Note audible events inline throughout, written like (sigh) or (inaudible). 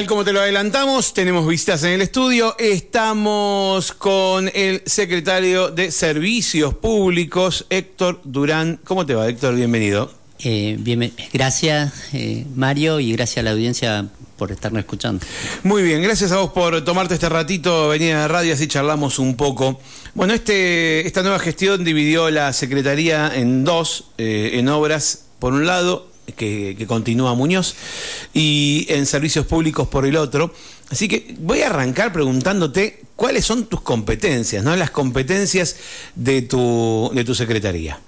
Tal como te lo adelantamos, tenemos visitas en el estudio. Estamos con el secretario de Servicios Públicos, Héctor Durán. ¿Cómo te va, Héctor? Bienvenido. Eh, bien, gracias, eh, Mario, y gracias a la audiencia por estarnos escuchando. Muy bien, gracias a vos por tomarte este ratito, venir a la radio, así charlamos un poco. Bueno, este, esta nueva gestión dividió la Secretaría en dos, eh, en obras, por un lado, que, que, continúa Muñoz, y en servicios públicos por el otro. Así que voy a arrancar preguntándote cuáles son tus competencias, ¿no? Las competencias de tu, de tu secretaría.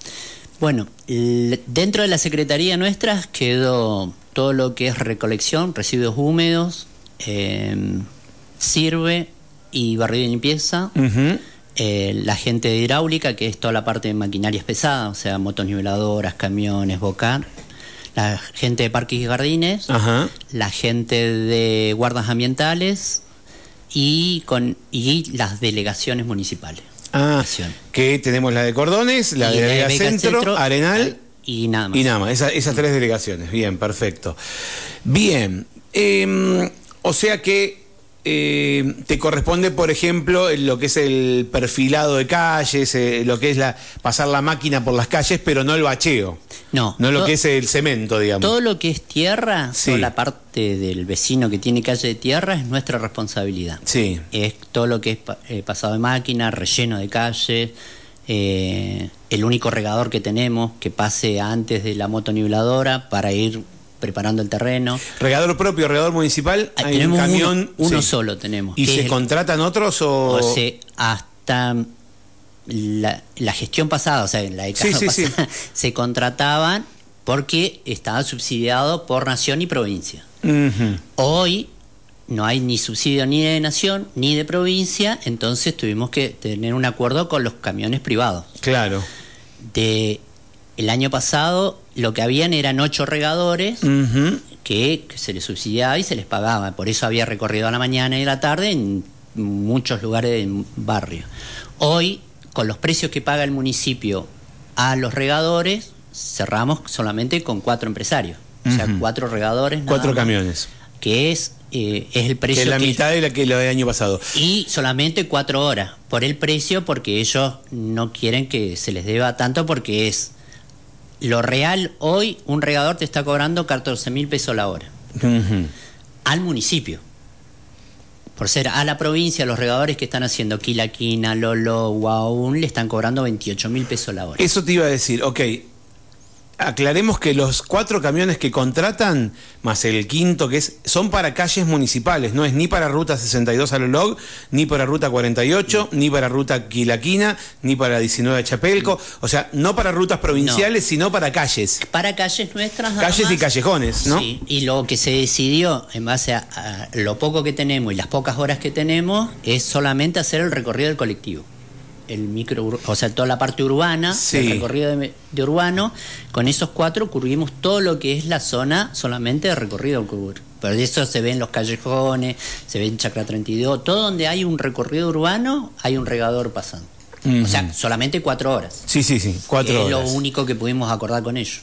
Bueno, dentro de la secretaría nuestra quedó todo lo que es recolección, residuos húmedos, eh, sirve y barrido y limpieza. Eh, la gente de hidráulica, que es toda la parte de maquinarias pesadas, o sea, motoniveladoras, camiones, bocar. La gente de parques y jardines, la gente de guardas ambientales y, con, y las delegaciones municipales. Ah, que tenemos la de Cordones, la de, Centro, Arenal y nada más. Y nada más, esas tres delegaciones. Bien, perfecto. Bien, em, o sea que eh, te corresponde, por ejemplo, lo que es el perfilado de calles, eh, lo que es la pasar la máquina por las calles, pero no el bacheo. No. No lo que es el cemento, digamos. Todo lo que es tierra, toda la parte del vecino que tiene calle de tierra es nuestra responsabilidad. Sí. Es todo lo que es eh, pasado de máquina, relleno de calles, el único regador que tenemos que pase antes de la motonibladora para ir preparando el terreno. ¿Regador propio, regador municipal? Hay tenemos un camión. Uno, solo tenemos. ¿Y se contratan otros o...? hasta la, gestión pasada, o sea, en la década pasada, (laughs) se contrataban porque estaba subsidiado por nación y provincia. Hoy no hay ni subsidio ni de nación ni de provincia, entonces tuvimos que tener un acuerdo con los camiones privados. Claro. De el año pasado lo que habían eran ocho regadores que, se les subsidiaba y se les pagaba. Por eso había recorrido a la mañana y a la tarde en muchos lugares del barrio. Hoy, con los precios que paga el municipio a los regadores, cerramos solamente con cuatro empresarios. O sea, cuatro regadores. Cuatro camiones. Que es, eh, es el precio. Que es la mitad de la que lo del año pasado. Y solamente cuatro horas. Por el precio, porque ellos no quieren que se les deba tanto, porque es lo real hoy, un regador te está cobrando 14 mil pesos la hora. Al municipio. Por ser a la provincia, los regadores que están haciendo Quilaquina, Lolo, Guaún, le están cobrando 28 mil pesos la hora. Eso te iba a decir, ok, aclaremos que los cuatro camiones que contratan, más el quinto que es, son para calles municipales, no es ni para ruta 62 a Lolog, ni para ruta 48, ni para ruta Quilaquina, ni para 19 Chapelco, o sea, no para rutas provinciales, sino para calles. Para calles nuestras. Calles y callejones, ¿no? Sí, y lo que se decidió en base a lo poco que tenemos y las pocas horas que tenemos es solamente hacer el recorrido del colectivo el micro, o sea, toda la parte urbana, el recorrido de, urbano, con esos cuatro cubrimos todo lo que es la zona solamente de recorrido Pero de eso se ven los callejones, se ve en Chacra 32, todo donde hay un recorrido urbano, hay un regador pasando. O sea, solamente cuatro horas. Sí, sí, sí, cuatro horas. Es lo único que pudimos acordar con ellos.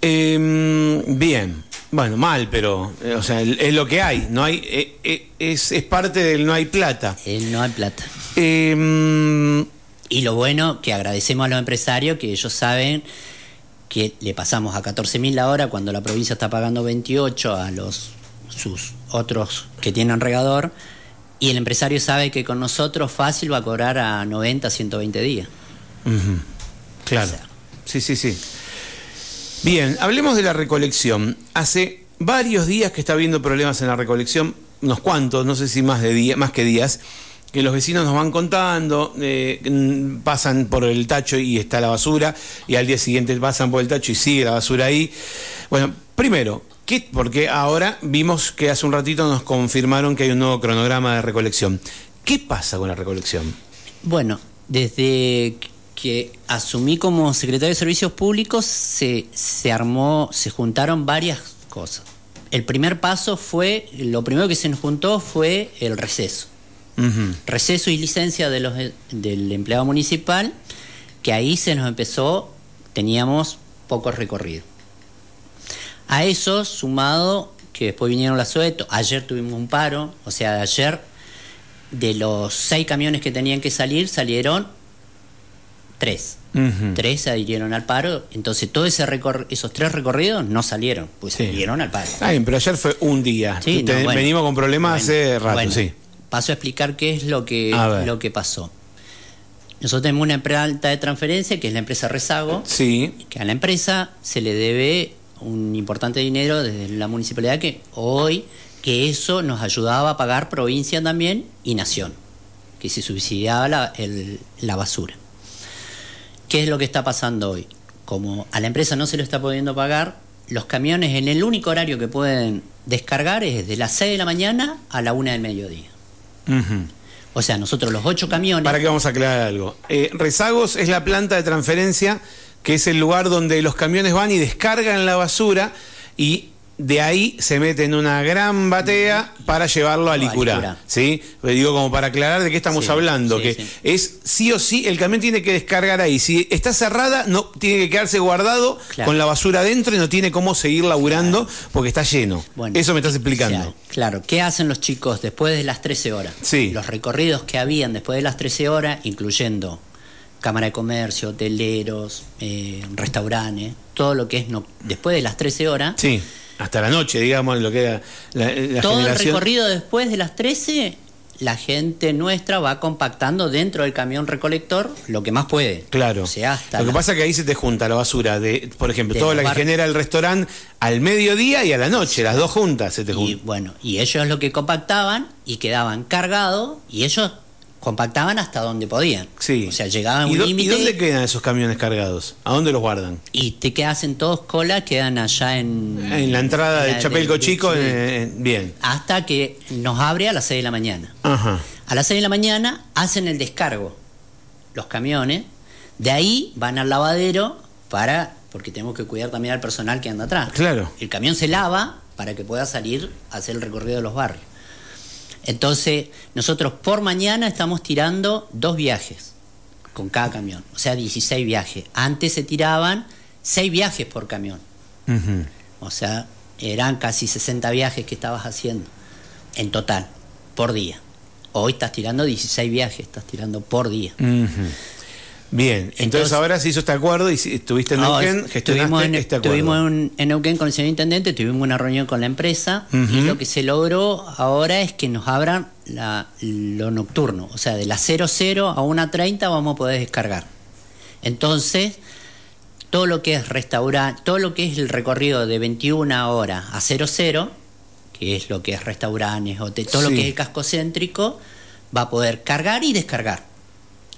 Em, bien, bueno, mal, pero, eh, o sea, es lo que hay. No hay, eh, eh, es, es, parte del no hay plata. El no hay plata. Em, y lo bueno que agradecemos a los empresarios que ellos saben que le pasamos a 14 mil la hora cuando la provincia está pagando 28 a los sus otros que tienen regador y el empresario sabe que con nosotros fácil va a cobrar a 90, 120 días. Claro. sí, sí, sí. Bien, hablemos de la recolección. Hace varios días que está habiendo problemas en la recolección, unos cuantos, no sé si más de más que días que los vecinos nos van contando, eh, pasan por el tacho y está la basura, y al día siguiente pasan por el tacho y sigue la basura ahí. Bueno, primero, ¿qué? porque ahora vimos que hace un ratito nos confirmaron que hay un nuevo cronograma de recolección. ¿Qué pasa con la recolección? Bueno, desde que asumí como secretario de Servicios Públicos se, se armó, se juntaron varias cosas. El primer paso fue, lo primero que se nos juntó fue el receso receso y licencia de los, del empleado municipal, que ahí se nos empezó, teníamos poco recorrido. A eso, sumado que después vinieron las sueto. Ayer tuvimos un paro, o sea, ayer de los seis camiones que tenían que salir, salieron tres. Tres adhirieron al paro, entonces todos ese esos tres recorridos no salieron, pues salieron al paro. pero ayer fue un día. venimos con problemas hace rato, sí. Paso a explicar qué es lo que, lo que pasó. Nosotros tenemos una empresa de transferencia, que es la empresa Rezago, sí. que a la empresa se le debe un importante dinero desde la municipalidad que hoy, que eso nos ayudaba a pagar provincia también y nación, que se subsidiaba la, la basura. ¿Qué es lo que está pasando hoy? Como a la empresa no se lo está pudiendo pagar, los camiones en el único horario que pueden descargar es de las 6 de la mañana a la 1 del mediodía. O sea, nosotros los ocho camiones... Para que vamos a aclarar algo. Eh, Rezagos es la planta de transferencia, que es el lugar donde los camiones van y descargan la basura y de ahí se mete en una gran batea para llevarlo a Licurá. ¿sí? Pues digo, como para aclarar de qué estamos hablando, que es sí o sí, el camión tiene que descargar ahí. Si está cerrada, no tiene que quedarse guardado con la basura adentro y no tiene cómo seguir laburando porque está lleno. Eso me estás explicando. claro, ¿qué hacen los chicos después de las 13 horas? Los recorridos que habían después de las 13 horas, incluyendo Cámara de Comercio, hoteleros, eh, restaurantes, todo lo que es no, después de las 13 horas. Sí hasta la noche, digamos, lo que era la, Todo el recorrido después de las 13, la gente nuestra va compactando dentro del camión recolector lo que más puede. Claro. lo que pasa es que ahí se te junta la basura de, por ejemplo, toda la que genera el restaurante al mediodía y a la noche, las dos juntas se te juntan. Y bueno, y ellos lo que compactaban y quedaban cargados y ellos compactaban hasta donde podían. Sí. O sea, llegaban a un límite. ¿Y dónde quedan esos camiones cargados? ¿A dónde los guardan? Y te que hacen todos cola, quedan allá en. En la entrada de Chapelco Chico, bien. Hasta que nos abre a las 6 de la mañana. Ajá. A las 6 de la mañana hacen el descargo, los camiones. De ahí van al lavadero para. Porque tenemos que cuidar también al personal que anda atrás. Claro. El camión se lava para que pueda salir a hacer el recorrido de los barrios. Entonces, nosotros por mañana estamos tirando dos viajes con cada camión, o sea, 16 viajes. Antes se tiraban 6 viajes por camión. O sea, eran casi 60 viajes que estabas haciendo en total, por día. Hoy estás tirando 16 viajes, estás tirando por día. Bien, entonces, ahora se hizo este acuerdo y estuviste en Neuquén, gestionaste en, este acuerdo. Estuvimos en, Neuquén con el señor intendente, tuvimos una reunión con la empresa y lo que se logró ahora es que nos abran lo nocturno, o sea, de las 00 a 1.30 vamos a poder descargar. Entonces, todo lo que es restaurante, todo lo que es el recorrido de 21 horas a 00, que es lo que es restaurantes, hotel, todo lo que es el casco céntrico, va a poder cargar y descargar.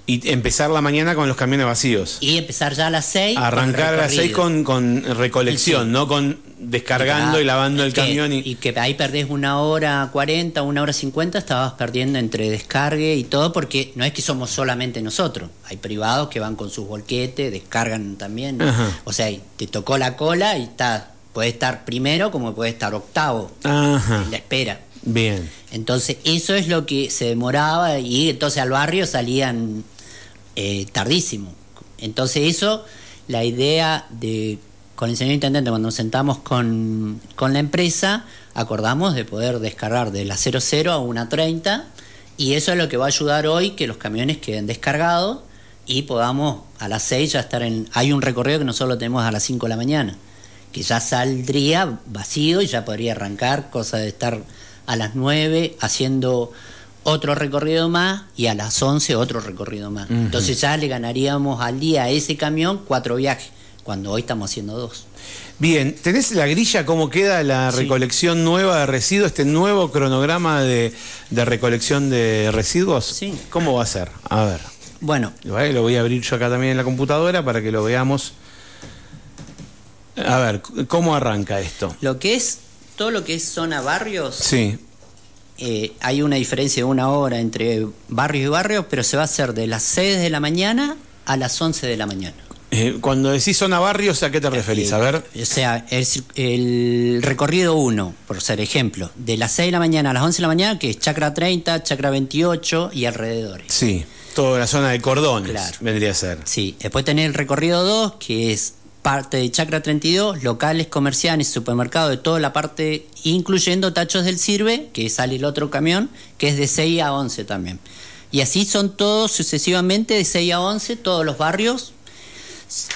Y empezar la mañana con los camiones vacíos. Y empezar ya a las 6. Arrancar a las 6 con, con recolección, no con descargando y lavando el camión. Y... y... que ahí perdés una hora 40, una hora 50, estabas perdiendo entre descargue y todo, porque no es que somos solamente nosotros. Hay privados que van con sus volquetes, descargan también. O sea, te tocó la cola y está, puede estar primero como puede estar octavo Ajá. en la espera. Bien. Entonces, eso es lo que se demoraba y entonces al barrio salían eh, tardísimo. Entonces eso, la idea de, con el señor intendente, cuando nos sentamos con, la empresa, acordamos de poder descargar de la 00 a una 30 y eso es lo que va a ayudar hoy que los camiones queden descargados y podamos a las 6 ya estar en... Hay un recorrido que nosotros lo tenemos a las 5 de la mañana, que ya saldría vacío y ya podría arrancar, cosa de estar a las 9 haciendo otro recorrido más y a las 11 otro recorrido más. Entonces ya le ganaríamos al día a ese camión cuatro viajes, cuando hoy estamos haciendo dos. Bien, ¿tenés la grilla cómo queda la recolección nueva de residuos, este nuevo cronograma de, recolección de residuos? Sí. ¿Cómo va a ser? A ver. Bueno. Lo voy a abrir yo acá también en la computadora para que lo veamos. A ver, ¿cómo arranca esto? Lo que es, todo lo que es zona barrios. Sí eh, hay una diferencia de una hora entre barrios y barrios, pero se va a hacer de las 6 de la mañana a las 11 de la mañana. Eh, cuando decís zona barrios, ¿a qué te referís? A ver. O sea, el, recorrido 1, por ser ejemplo, de las 6 de la mañana a las 11 de la mañana, que es Chacra 30, Chacra 28 y alrededores. Sí, toda la zona de cordones vendría a ser. Sí, después tener el recorrido 2, que es parte de Chacra 32, locales, comerciales, supermercados, de toda la parte, incluyendo tachos del Sirve, que sale el otro camión, que es de 6 a 11 también. Y así son todos sucesivamente de 6 a 11, todos los barrios,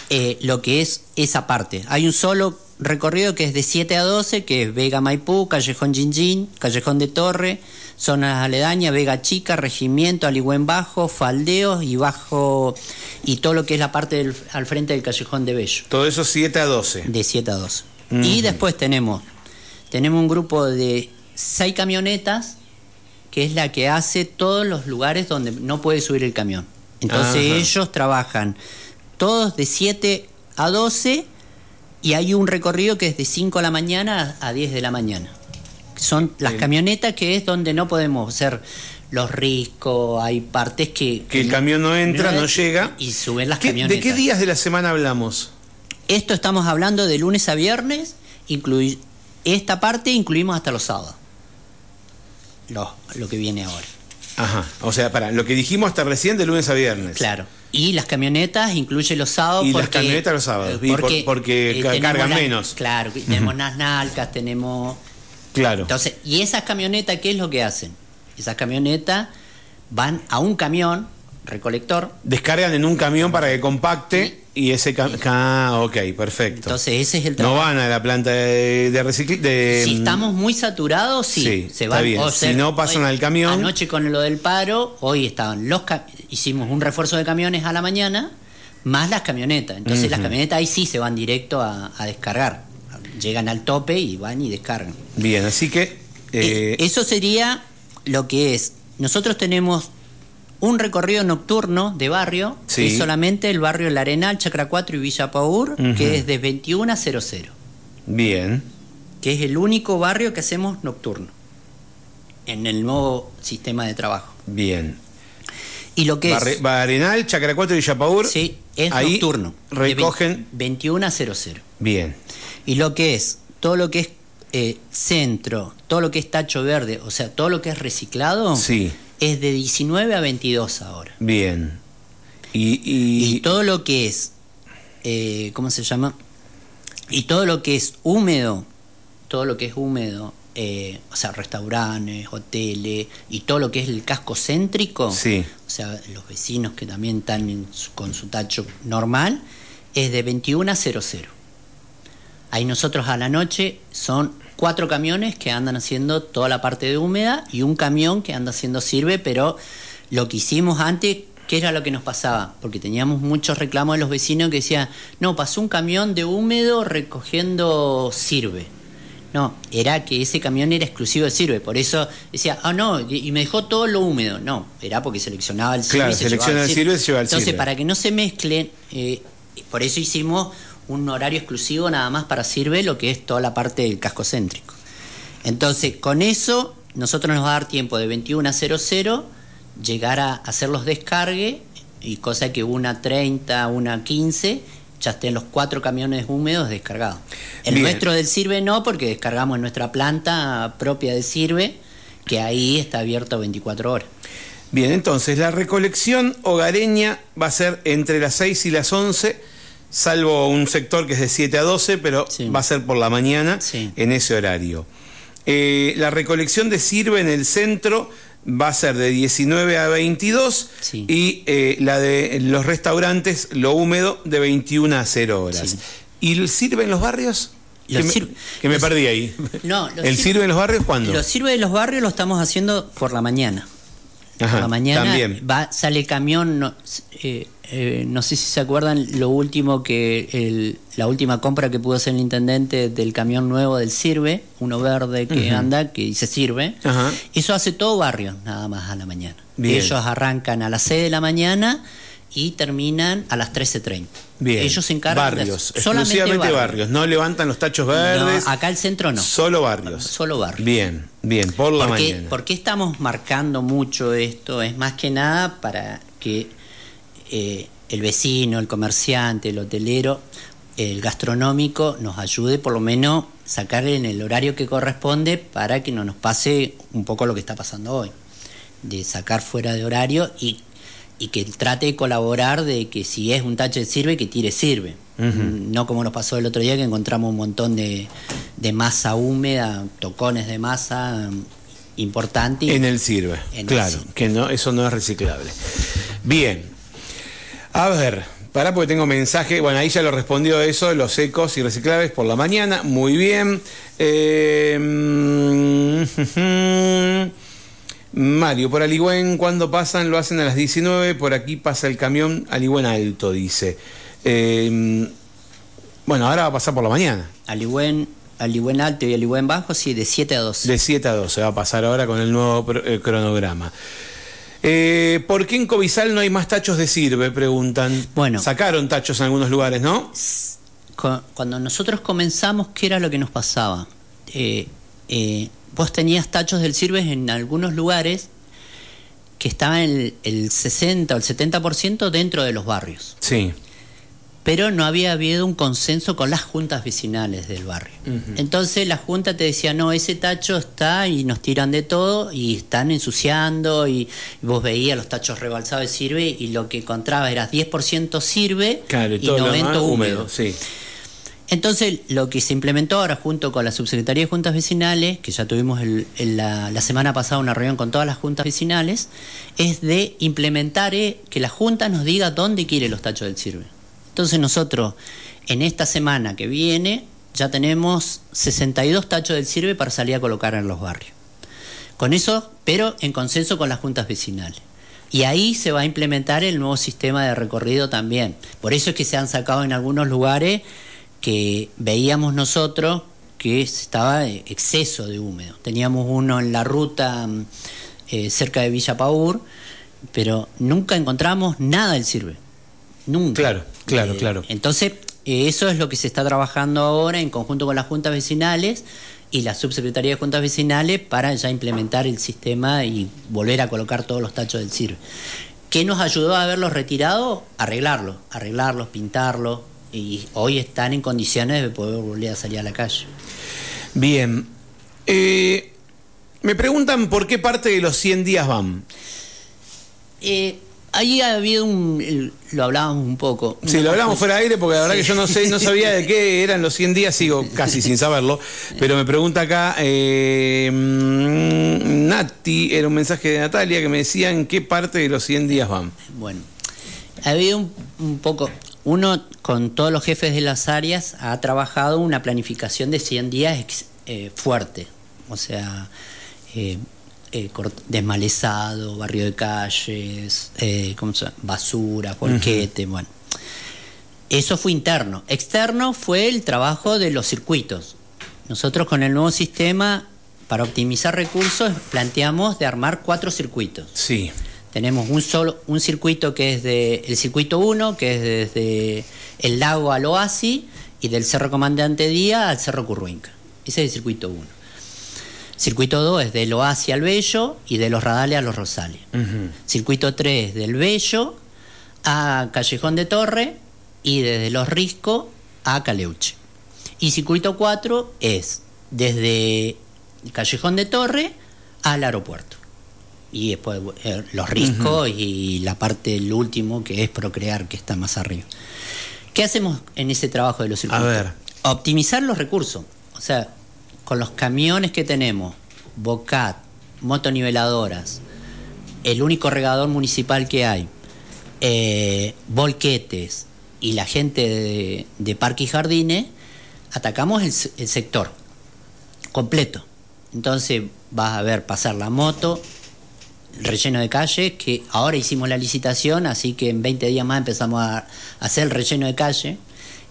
eh, lo que es esa parte. Hay un solo recorrido que es de 7 a 12, que es Vega Maipú, Callejón Jinjin, Callejón de Torre, zonas aledañas, Vega Chica, Regimiento, Aligüen Bajo, Faldeos y Bajo y todo lo que es la parte del, al frente del Callejón de Bello. Todo eso 7 a 12. De 7 a 12. Y después tenemos, tenemos un grupo de 6 camionetas, que es la que hace todos los lugares donde no puede subir el camión. Entonces ellos trabajan todos de 7 a 12 y hay un recorrido que es de 5 de la mañana a 10 de la mañana. Son las camionetas que es donde no podemos hacer los riscos, hay partes que... Que el camión no entra, no, llega. Y suben las ¿Qué, camionetas. ¿De qué días de la semana hablamos? Esto estamos hablando de lunes a viernes, inclui esta parte incluimos hasta los sábados. Lo, lo que viene ahora. Ajá, o sea, para lo que dijimos hasta recién de lunes a viernes. Claro. Y las camionetas incluye los sábados. Y porque, las camionetas los sábados, porque, por- porque eh, cargan la- menos. Claro, tenemos las nalcas, tenemos... Claro. Entonces, ¿y esas camionetas qué es lo que hacen? Esas camionetas van a un camión recolector. Descargan en un camión para que compacte y ese camión... Ah, ok, perfecto. Entonces, ese es el no trabajo. van a la planta de, de si estamos muy saturados, sí, sí, se está van. bien. o Si no pasan hoy- al camión- Anoche con lo del paro, hoy estaban los hicimos un refuerzo de camiones a la mañana, más las camionetas. Entonces las camionetas ahí sí se van directo a, a descargar. Llegan al tope y van y descargan. Bien, así que... eh, Eso sería lo que es. Nosotros tenemos un recorrido nocturno de barrio, Sí. que es solamente el barrio El Arenal, Chacra 4 y Villa Paur, que es de 21 a 00, bien. que es el único barrio que hacemos nocturno en el nuevo sistema de trabajo. Bien. Y lo que Barre- es, Barenal, Chacra 4 y Yapaur. sí, es ahí nocturno. de Recogen. 21 a 00. Bien. Y lo que es, todo lo que es eh, centro, todo lo que es tacho verde, o sea, todo lo que es reciclado, Sí. es de 19 a 22 ahora. Bien. Y, y- Y todo lo que es, eh, ¿cómo se llama? Y todo lo que es húmedo, todo lo que es húmedo, eh, o sea, restaurantes, hoteles y todo lo que es el casco céntrico, Sí. o sea, los vecinos que también están en su- con su tacho normal, es de 21 a 00. Ahí nosotros a la noche son cuatro camiones que andan haciendo toda la parte de húmeda y un camión que anda haciendo sirve, pero lo que hicimos antes, ¿qué era lo que nos pasaba? Porque teníamos muchos reclamos de los vecinos que decían, no, pasó un camión de húmedo recogiendo sirve. No, era que ese camión era exclusivo de sirve, por eso decía, ah, no, y me dejó todo lo húmedo. No, era porque seleccionaba el sirve. Claro, se selecciona el sirve y se lleva el Entonces, sirve. para que no se mezclen, eh, por eso hicimos un horario exclusivo nada más para sirve lo que es toda la parte del casco céntrico. Entonces, con eso, nosotros nos va a dar tiempo de 21 a 00 llegar a hacer los descargues y cosa que una 30, una 15 ya estén los cuatro camiones húmedos descargados. El Bien. nuestro del Sirve no, porque descargamos en nuestra planta propia de Sirve, que ahí está abierto 24 horas. Bien, entonces la recolección hogareña va a ser entre las 6 y las 11, salvo un sector que es de 7 a 12, pero Sí. va a ser por la mañana Sí. en ese horario. Eh, la recolección de sirve en el centro va a ser de 19 a 22 Sí. y eh, la de los restaurantes, lo húmedo, de 21 a 0 horas. ¿Y el sirve en los barrios? Los que me, sir- que me los- perdí ahí. No, ¿El sir- sirve en los barrios cuándo? Los sirve de los barrios lo estamos haciendo por la mañana. Ajá, por la mañana también. va sale el camión, no, eh, eh, no sé si se acuerdan lo último que el- la última compra que pudo hacer el intendente del camión nuevo del Sirve, uno verde que anda, que dice Sirve. Ajá. Eso hace todo barrio, nada más a la mañana. Bien. Ellos arrancan a las 6 de la mañana y terminan a las 13.30. Bien. Ellos se encargan de- barrios, solamente exclusivamente barrios. barrios. No levantan los tachos verdes. No, acá el centro no. Solo barrios. Solo barrios. Bien, bien, por la ¿Por qué, mañana. por qué estamos marcando mucho esto? Es más que nada para que eh, el vecino, el comerciante, el hotelero, el gastronómico nos ayude por lo menos sacar en el horario que corresponde para que no nos pase un poco lo que está pasando hoy, de sacar fuera de horario y y que trate de colaborar de que si es un tacho de sirve, que tire sirve. No como nos pasó el otro día que encontramos un montón de, de masa húmeda, tocones de masa importante. En el sirve, claro, que no, eso no es reciclable. Bien, a ver, para porque tengo mensaje. Bueno, ahí ya lo respondió eso, los secos y reciclables por la mañana. Muy bien. Eh, (laughs) Mario, por Aligüen, cuando pasan? Lo hacen a las 19. Por aquí pasa el camión Aligüen Alto, dice. Eh, bueno, ahora va a pasar por la mañana. Aligüen, Aligüen Alto y Aligüen Bajo, sí, de 7 a 12. De 7 a 12 va a pasar ahora con el nuevo eh, cronograma. Eh, ¿Por qué en Cobizal no hay más tachos de sirve? Preguntan. Bueno. Sacaron tachos en algunos lugares, ¿no? Cuando nosotros comenzamos, ¿qué era lo que nos pasaba? Eh, eh, vos tenías tachos del sirve en algunos lugares que estaban el, el 60 o el 70% dentro de los barrios. Sí pero no había habido un consenso con las juntas vecinales del barrio. Entonces la junta te decía, no, ese tacho está y nos tiran de todo y están ensuciando y, vos veías los tachos rebalsados de sirve y lo que encontraba era 10% sirve y, 90% húmedo. sí. Entonces, lo que se implementó ahora junto con la Subsecretaría de Juntas Vecinales, que ya tuvimos la, la, semana pasada una reunión con todas las juntas vecinales, es de implementar eh, que la Junta nos diga dónde quiere los tachos del sirve. Entonces nosotros en esta semana que viene ya tenemos 62 tachos del sirve para salir a colocar en los barrios. Con eso, pero en consenso con las juntas vecinales. Y ahí se va a implementar el nuevo sistema de recorrido también. Por eso es que se han sacado en algunos lugares que veíamos nosotros que estaba exceso de húmedo. Teníamos uno en la ruta mm, eh, cerca de Villa Paur, pero nunca encontramos nada del sirve. Nunca. Claro, claro, eh, claro. Entonces, eso es lo que se está trabajando ahora en conjunto con las juntas vecinales y la subsecretaría de juntas vecinales para ya implementar el sistema y volver a colocar todos los tachos del CIR. ¿Qué nos ayudó a haberlos retirado? Arreglarlos, arreglarlos, pintarlos y hoy están en condiciones de poder volver a salir a la calle. Bien. Eh, me preguntan por qué parte de los 100 días van. Eh, Ahí ha habido un. Lo hablábamos un poco. Sí, lo hablamos fuera de aire porque la verdad que yo no sé, no sabía de qué eran los 100 días, sigo casi sin saberlo. Pero me pregunta acá, eh, Nati, era un mensaje de Natalia que me decía en qué parte de los 100 días van. Bueno, ha habido un, poco. Uno, con todos los jefes de las áreas, ha trabajado una planificación de 100 días eh, fuerte. O sea. Eh, eh, desmalezado, barrio de calles, eh, basura, volquete, bueno. Eso fue interno. Externo fue el trabajo de los circuitos. Nosotros con el nuevo sistema, para optimizar recursos, planteamos de armar cuatro circuitos. Sí. Tenemos un solo, un circuito que es de el circuito 1, que es desde el lago al oasis, y del Cerro Comandante Día al Cerro Curruinca. Ese es el circuito 1. Circuito 2 es del Oasis al Bello y de los Radales a los Rosales. Circuito 3 del Bello a Callejón de Torre y desde Los Riscos a Caleuche. Y circuito 4 es desde Callejón de Torre al aeropuerto. Y después eh, Los Riscos y la parte del último que es Procrear, que está más arriba. ¿Qué hacemos en ese trabajo de los circuitos? A ver. Optimizar los recursos. O sea, con los camiones que tenemos, Bocat, motoniveladoras, el único regador municipal que hay, eh, volquetes y la gente de, de Parque y Jardines, atacamos el, sector completo. Entonces vas a ver pasar la moto, el relleno de calle, que ahora hicimos la licitación, así que en 20 días más empezamos a hacer el relleno de calle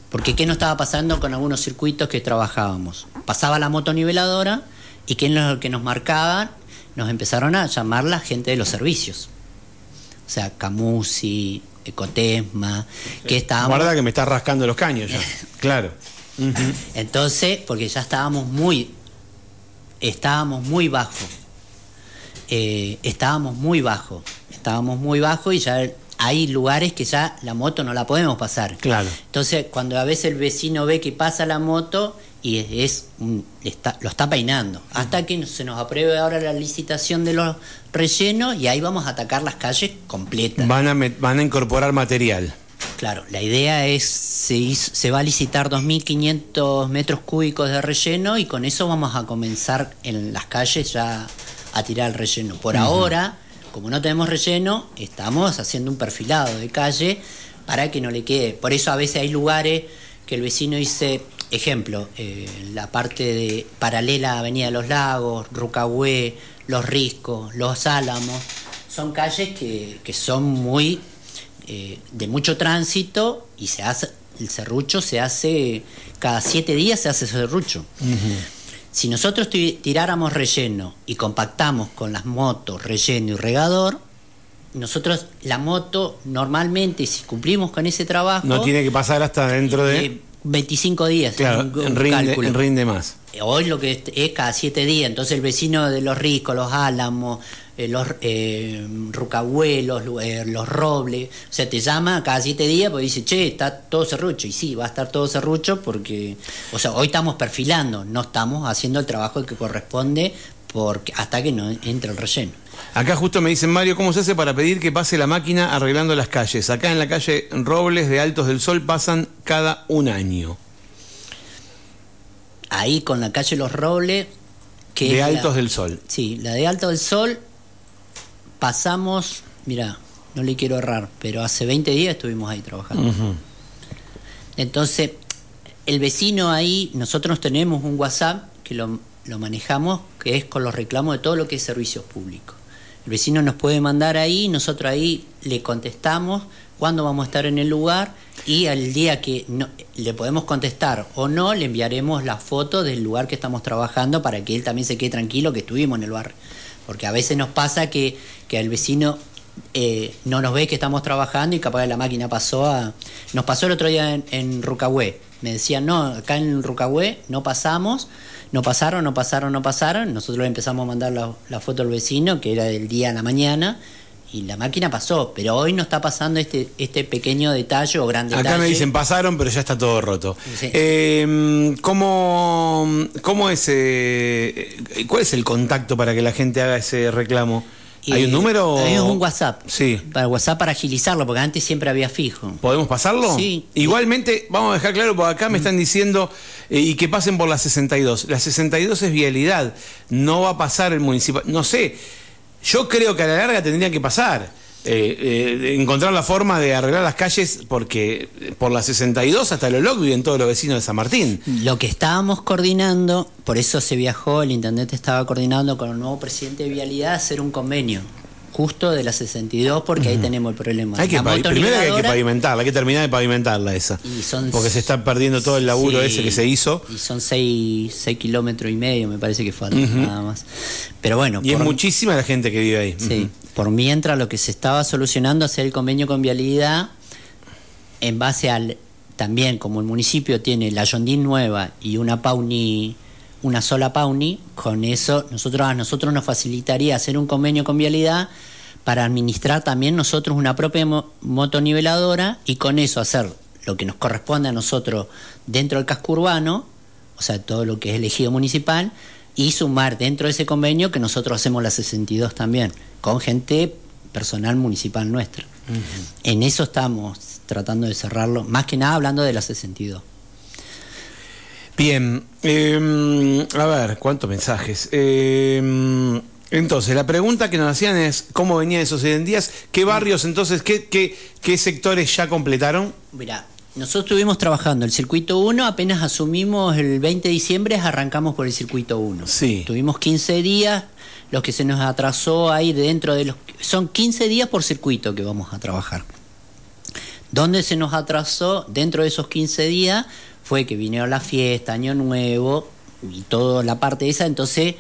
porque ¿qué nos estaba pasando con algunos circuitos que trabajábamos? Pasaba la motoniveladora y ¿qué es lo que nos marcaban? Nos empezaron a llamar la gente de los servicios. O sea, Camusi, Ecotesma, que estábamos... Guarda que me está rascando los caños ya. (laughs) claro. Entonces, porque ya estábamos muy... Estábamos muy bajo. Eh, estábamos muy bajo. Estábamos muy bajo y ya hay lugares que ya la moto no la podemos pasar. Claro. Entonces, cuando a veces el vecino ve que pasa la moto y es está, lo está peinando. Hasta que se nos apruebe ahora la licitación de los rellenos y ahí vamos a atacar las calles completas. Van a, van a incorporar material. Claro, la idea es, se, se va a licitar 2.500 metros cúbicos de relleno y con eso vamos a comenzar en las calles ya a tirar el relleno. Por ahora, como no tenemos relleno, estamos haciendo un perfilado de calle para que no le quede. Por eso a veces hay lugares que el vecino dice, ejemplo, eh, la parte de paralela a Avenida de los Lagos, Rucahué, Los Riscos, Los Álamos, son calles que, que son muy eh, de mucho tránsito y se hace el serrucho se hace cada siete días se hace serrucho. Si nosotros tiráramos relleno y compactamos con las motos, relleno y regador, nosotros la moto normalmente si cumplimos con ese trabajo no tiene que pasar hasta dentro de 25 días claro en, rinde, rinde, más hoy lo que es, cada siete días entonces el vecino de los ricos los álamos eh, los eh, rucahuelos, eh, los robles, o sea, te llama cada siete días porque dice, che, está todo serrucho, y sí, va a estar todo serrucho porque, o sea, hoy estamos perfilando, no estamos haciendo el trabajo que corresponde porque hasta que no entre el relleno. Acá justo me dicen, Mario, ¿cómo se hace para pedir que pase la máquina arreglando las calles? Acá en la calle Robles de Altos del Sol pasan cada un año. Ahí con la calle Los Robles... Que de Altos del Sol. Sí, la de Altos del Sol pasamos, mira, no le quiero errar, pero hace 20 días estuvimos ahí trabajando. Entonces, el vecino ahí, nosotros tenemos un WhatsApp que lo, lo, manejamos, que es con los reclamos de todo lo que es servicios públicos. El vecino nos puede mandar ahí, nosotros ahí le contestamos cuándo vamos a estar en el lugar y al día que no, le podemos contestar o no, le enviaremos la foto del lugar que estamos trabajando para que él también se quede tranquilo que estuvimos en el barrio. Porque a veces nos pasa que, que el vecino eh, no nos ve que estamos trabajando y capaz la máquina pasó a... Nos pasó el otro día en, en Rucahué. Me decían, no, acá en Rucahué no pasamos, no pasaron, no pasaron, no pasaron. Nosotros empezamos a mandar la, la foto al vecino, que era del día a la mañana, y la máquina pasó, pero hoy no está pasando este, este pequeño detalle o gran detalle. Acá me dicen pasaron, pero ya está todo roto. Eh, ¿cómo, ¿Cómo es, eh, cuál es el contacto para que la gente haga ese reclamo? ¿Hay un número? Hay un WhatsApp. Sí. Para WhatsApp para agilizarlo, porque antes siempre había fijo. ¿Podemos pasarlo? Sí. Igualmente, vamos a dejar claro, porque acá me están diciendo eh, y que pasen por la 62. La 62 es vialidad, no va a pasar el municipal. No sé yo creo que a la larga tendría que pasar. Eh, eh, encontrar la forma de arreglar las calles porque por la 62 hasta Loloc viven todos los vecinos de San Martín. Lo que estábamos coordinando, por eso se viajó, el intendente estaba coordinando con el nuevo presidente de Vialidad hacer un convenio justo de la 62 porque ahí tenemos el problema. Hay que primero hay que pavimentarla, hay que terminar de pavimentarla esa. porque se está perdiendo todo el laburo ese que se hizo. Y son 6 kilómetros y medio, me parece que falta nada más. Pero bueno. Y es muchísima la gente que vive ahí. Sí. Por mientras lo que se estaba solucionando hacer el convenio con Vialidad en base al también como el municipio tiene la Yondín nueva y una Pauni una sola Pauni, con eso nosotros, a nosotros nos facilitaría hacer un convenio con Vialidad para administrar también nosotros una propia motoniveladora y con eso hacer lo que nos corresponde a nosotros dentro del casco urbano, o sea, todo lo que es elegido municipal, y sumar dentro de ese convenio que nosotros hacemos la 62 también, con gente personal municipal nuestra. En eso estamos tratando de cerrarlo, más que nada hablando de la 62. Bien, em, a ver, ¿cuántos mensajes? Em, entonces, la pregunta que nos hacían es, ¿cómo venía esos 100 días? ¿Qué barrios entonces, qué, qué, qué sectores ya completaron? Mira, nosotros estuvimos trabajando el circuito 1, apenas asumimos el 20 de diciembre, arrancamos por el circuito 1. Sí. Tuvimos 15 días, lo que se nos atrasó ahí dentro de los... Son 15 días por circuito que vamos a trabajar. ¿Dónde se nos atrasó dentro de esos 15 días? Fue que vinieron la fiesta, Año Nuevo y toda la parte esa, entonces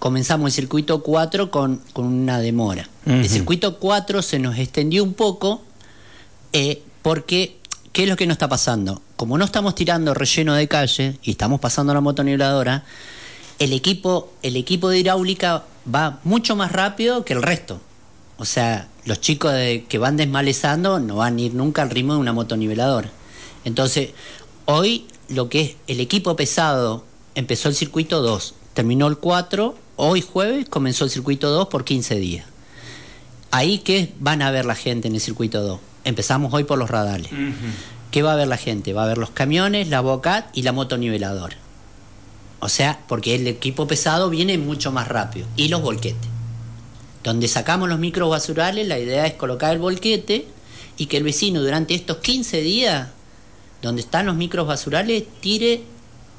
comenzamos el circuito 4 con, con una demora. El circuito 4 se nos extendió un poco eh, porque, ¿qué es lo que nos está pasando? Como no estamos tirando relleno de calle y estamos pasando la motoniveladora, el equipo, el equipo de hidráulica va mucho más rápido que el resto. O sea, los chicos que van desmalezando no van a ir nunca al ritmo de una motoniveladora. Entonces, Hoy lo que es el equipo pesado, empezó el circuito 2, terminó el 4, hoy jueves comenzó el circuito 2 por 15 días. Ahí, ¿qué van a ver la gente en el circuito 2? Empezamos hoy por los radales. ¿Qué va a ver la gente? Va a ver los camiones, la bocat y la motoniveladora. O sea, porque el equipo pesado viene mucho más rápido. Y los volquetes. Donde sacamos los micros basurales, la idea es colocar el volquete y que el vecino durante estos 15 días, donde están los micros basurales, tire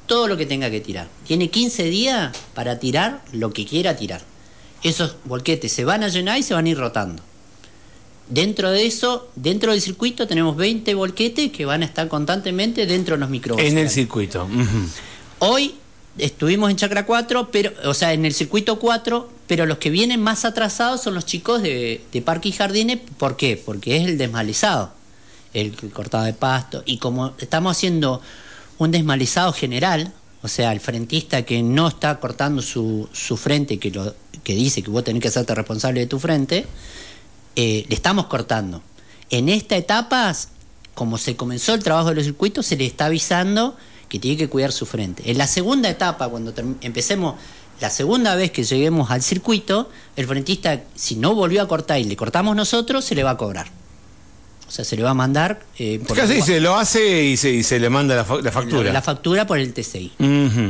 todo lo que tenga que tirar. Tiene 15 días para tirar lo que quiera tirar. Esos volquetes se van a llenar y se van a ir rotando. Dentro de eso, dentro del circuito tenemos 20 volquetes que van a estar constantemente dentro de los micros. En el circuito. Hoy estuvimos en Chacra 4, pero, o sea, en el circuito 4, pero los que vienen más atrasados son los chicos de, de Parque y Jardines. ¿Por qué? Porque es el desmalizado, el cortado de pasto. Y como estamos haciendo un desmalizado general, o sea, el frentista que no está cortando su, su frente, que, lo, que dice que vos tenés que hacerte responsable de tu frente, eh, le estamos cortando. En esta etapa, como se comenzó el trabajo de los circuitos, se le está avisando que tiene que cuidar su frente. En la segunda etapa, cuando empecemos la segunda vez que lleguemos al circuito, el frentista, si no volvió a cortar y le cortamos nosotros, se le va a cobrar. O sea, se le va a mandar. Eh, por Casi se lo hace y se, y se le manda la, factura. La, factura por el TCI.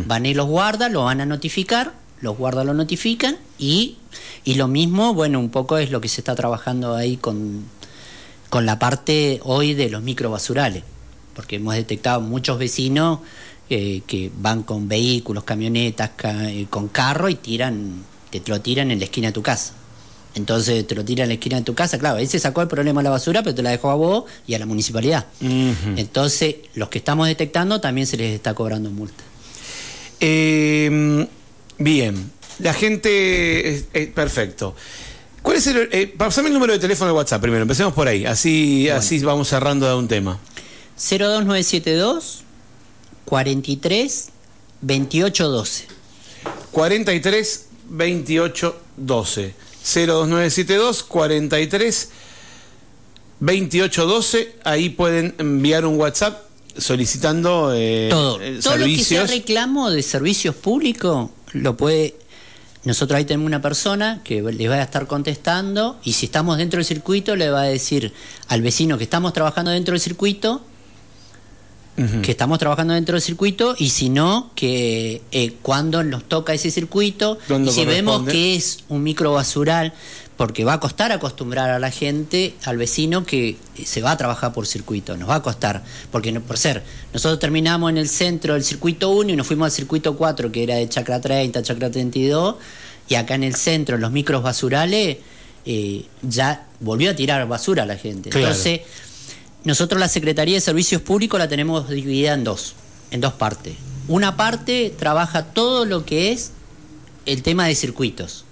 Van y los guardas, lo van a notificar, los guardas lo notifican y, y lo mismo, bueno, un poco es lo que se está trabajando ahí con, con la parte hoy de los microbasurales, porque hemos detectado muchos vecinos eh, que van con vehículos, camionetas, eh, con carro y tiran, te lo tiran en la esquina de tu casa. Entonces te lo tira en la esquina de tu casa, claro, ahí se sacó el problema de la basura, pero te la dejó a vos y a la municipalidad. Entonces, los que estamos detectando también se les está cobrando multa. Eh, bien, la gente, perfecto. ¿Cuál es el, eh, pasame el número de teléfono de WhatsApp primero, empecemos por ahí, así, así vamos cerrando de un tema. 02972 43 2812 43 2812 02972 43 2812. Ahí pueden enviar un WhatsApp solicitando eh, todo. Eh, todo lo que sea reclamo de servicios públicos lo puede. Nosotros ahí tenemos una persona que le va a estar contestando y si estamos dentro del circuito le va a decir al vecino que estamos trabajando dentro del circuito que estamos trabajando dentro del circuito y si no, que eh, cuando nos toca ese circuito, y si vemos que es un micro basural, porque va a costar acostumbrar a la gente, al vecino, que se va a trabajar por circuito, nos va a costar, porque no, por ser, nosotros terminamos en el centro del circuito 1 y nos fuimos al circuito 4, que era de Chacra 30, Chacra 32, y acá en el centro, en los micros basurales, eh, ya volvió a tirar basura a la gente. Entonces, nosotros la Secretaría de Servicios Públicos la tenemos dividida en dos, en dos partes. Una parte trabaja todo lo que es el tema de circuitos.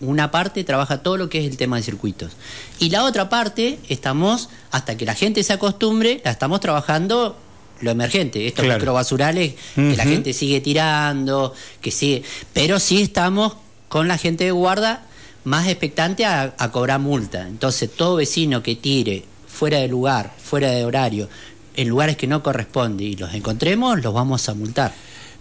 Una parte trabaja todo lo que es el tema de circuitos. Y la otra parte estamos, hasta que la gente se acostumbre, la estamos trabajando lo emergente, estos microbasurales que la gente sigue tirando, que sigue. Pero sí estamos con la gente de guarda más expectante a cobrar multa. Entonces, todo vecino que tire fuera de lugar, fuera de horario, en lugares que no corresponde y los encontremos, los vamos a multar.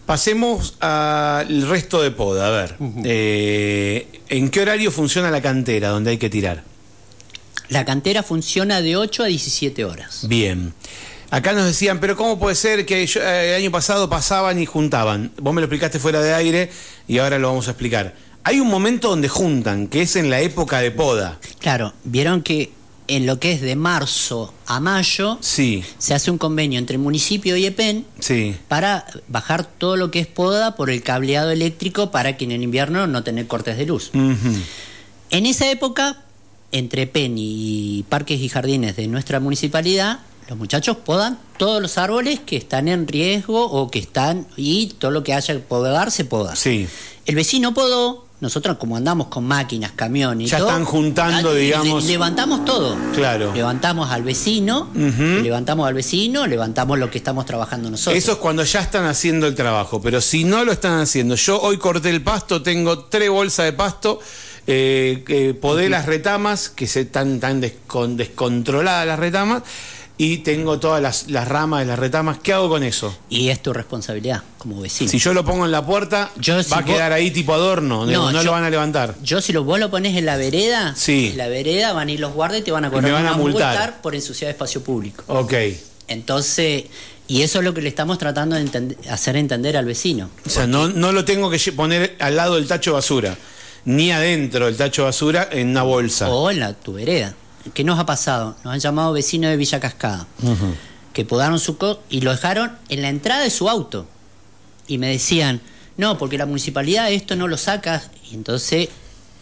Pasemos al resto de poda, a ver. Eh, ¿En qué horario funciona la cantera donde hay que tirar? La cantera funciona de 8 a 17 horas. Bien. Acá nos decían, pero ¿cómo puede ser que eh, el año pasado pasaban y juntaban? Vos me lo explicaste fuera de aire y ahora lo vamos a explicar. Hay un momento donde juntan, que es en la época de poda. Claro, vieron que en lo que es de marzo a mayo, sí. se hace un convenio entre el municipio y EPEN sí. para bajar todo lo que es poda por el cableado eléctrico para que en el invierno no tener cortes de luz. En esa época, entre EPEN y parques y jardines de nuestra municipalidad, los muchachos podan todos los árboles que están en riesgo o que están y todo lo que haya que podar se poda. Sí. El vecino podó, nosotros como andamos con máquinas, camiones ya están juntando, digamos. levantamos todo. Claro. Levantamos al vecino, levantamos al vecino, levantamos lo que estamos trabajando nosotros. Eso es cuando ya están haciendo el trabajo, pero si no lo están haciendo, yo hoy corté el pasto, tengo tres bolsas de pasto. Eh, podé las retamas, que se están tan descontroladas las retamas, y tengo todas las, las ramas, las retamas, ¿qué hago con eso? Y es tu responsabilidad como vecino. Si yo lo pongo en la puerta, Yo, si va a vos- quedar ahí tipo adorno, no, No, lo yo- van a levantar. Yo si lo, vos lo pones en la vereda, Sí. en la vereda van a ir los guardias y te van a me cobrar van a multar. por ensuciar espacio público. Ok. Entonces, y eso es lo que le estamos tratando de entend- hacer entender al vecino. O sea, no, no lo tengo que poner al lado del tacho de basura, ni adentro del tacho de basura en una bolsa. O en la tu vereda. ¿Qué nos ha pasado? Nos han llamado vecinos de Villa Cascada, que podaron su co y lo dejaron en la entrada de su auto. Y me decían, no, porque la municipalidad esto no lo saca. Y entonces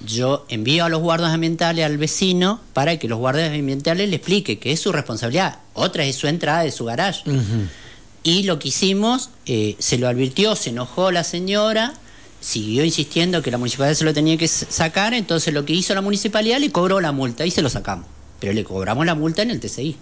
yo envío a los guardias ambientales al vecino para que los guardias ambientales le explique que es su responsabilidad. Otra es su entrada de su garage. Y lo que hicimos, eh, se lo advirtió, se enojó la señora, siguió insistiendo que la municipalidad se lo tenía que sacar, entonces lo que hizo la municipalidad le cobró la multa y se lo sacamos. Pero le cobramos la multa en el TCI.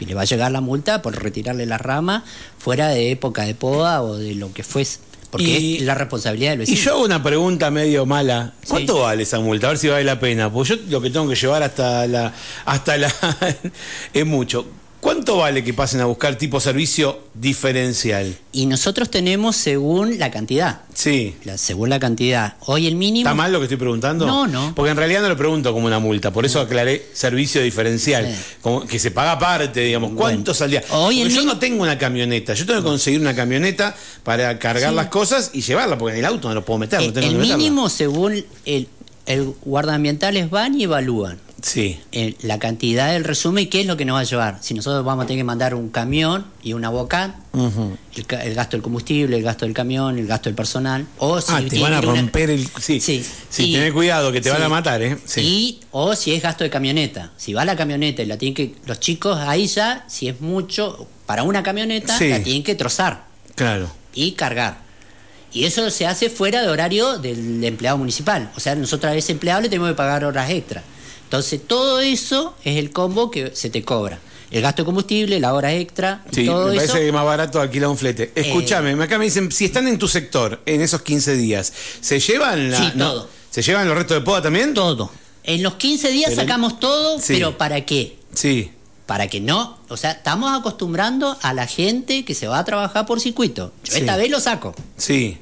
Y le va a llegar la multa por retirarle la rama fuera de época de poda o de lo que fuese. Porque Y- es la responsabilidad del Y vecino. yo hago una pregunta medio mala. ¿Cuánto Sí. vale esa multa? A ver si vale la pena. Porque yo lo que tengo que llevar hasta la. hasta la. (laughs) es mucho. ¿Cuánto vale que pasen a buscar tipo servicio diferencial? Y nosotros tenemos según la cantidad. Sí. la- según la cantidad. Hoy el mínimo. ¿Está mal lo que estoy preguntando? No, no. Porque en realidad no lo pregunto como una multa, por eso aclaré servicio diferencial, Sí. como que se paga aparte, digamos. ¿Cuánto Bueno. saldría? Hoy Porque el yo no tengo una camioneta, yo tengo que conseguir una camioneta para cargar Sí. las cosas y llevarla, porque en el auto no lo puedo meter, no Eh, tengo el meterla. mínimo según el, el guardaambientales van y evalúan. Sí. la cantidad del resumen y qué es lo que nos va a llevar. Si nosotros vamos a tener que mandar un camión y una bocat, el, gasto del combustible, el gasto del camión, el gasto del personal, o si ah, te van a una- romper el. Sí, Sí. sí. Y- tené cuidado que te van a matar, ¿eh? Sí. Y, o si es gasto de camioneta. Si va la camioneta y la tienen que. Los chicos ahí ya, si es mucho, para una camioneta, la tienen que trozar Claro. y cargar. Y eso se hace fuera de horario del empleado municipal. O sea, nosotros a ese empleado le tenemos que pagar horas extra. Entonces, todo eso es el combo que se te cobra. El gasto de combustible, la hora extra, Sí, todo me eso. parece que es más barato alquilar un flete. Escúchame, acá me dicen, si están en tu sector en esos 15 días, ¿se llevan la, Sí, no? todo. ¿Se llevan los restos de poda también? Todo. En los 15 días Pero- sacamos todo, Sí. pero ¿para qué? Sí. Para que no, o sea, estamos acostumbrando a la gente que se va a trabajar por circuito. Yo Sí. esta vez lo saco. Sí.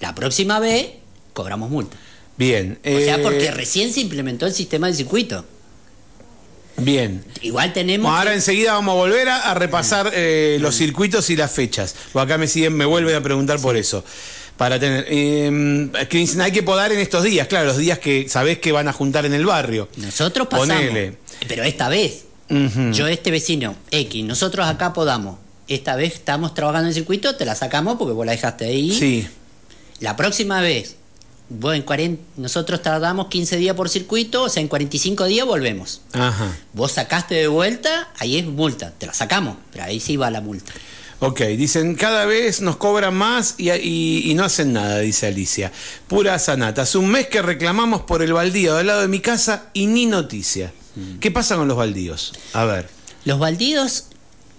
La próxima vez cobramos multa. Bien. O sea, eh, porque recién se implementó el sistema de circuito. Bien. Igual tenemos ahora que- enseguida vamos a volver a, a repasar eh, los circuitos y las fechas. Acá me siguen, me vuelven a preguntar por eso. Para tener. eh, hay que podar en estos días, claro, los días que sabés que van a juntar en el barrio. Nosotros pasamos. Ponele. Pero esta vez, Yo este vecino, X, nosotros acá podamos. Esta vez estamos trabajando en el circuito, te la sacamos porque vos la dejaste ahí. Sí. La próxima vez, vos en 40, nosotros tardamos 15 días por circuito, o sea, en 45 días volvemos. Ajá. Vos sacaste de vuelta, ahí es multa, te la sacamos, pero ahí sí va la multa. Ok, dicen, cada vez nos cobran más y, y- y no hacen nada, dice Alicia. Pura sanata. Hace un mes que reclamamos por el baldío del lado de mi casa y ni noticia. Mm. ¿Qué pasa con los baldíos? A ver. Los baldíos,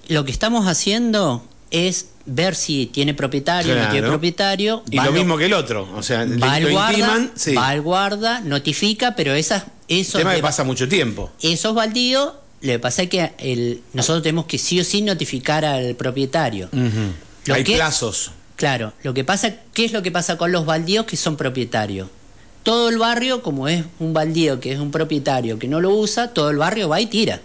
lo que estamos haciendo es ver si tiene propietario no tiene propietario. Y lo mismo que el otro. O sea, va al lo guarda, intiman. Sí. va al guarda, notifica, pero esas, esos, tema que pasa mucho tiempo. esos baldíos, lo que pasa es que el, nosotros tenemos que sí o sí notificar al propietario. Lo Hay que- plazos. Claro, lo que pasa, ¿qué es lo que pasa con los baldíos que son propietarios? Todo el barrio, como es un baldío que es un propietario que no lo usa, todo el barrio va y tira.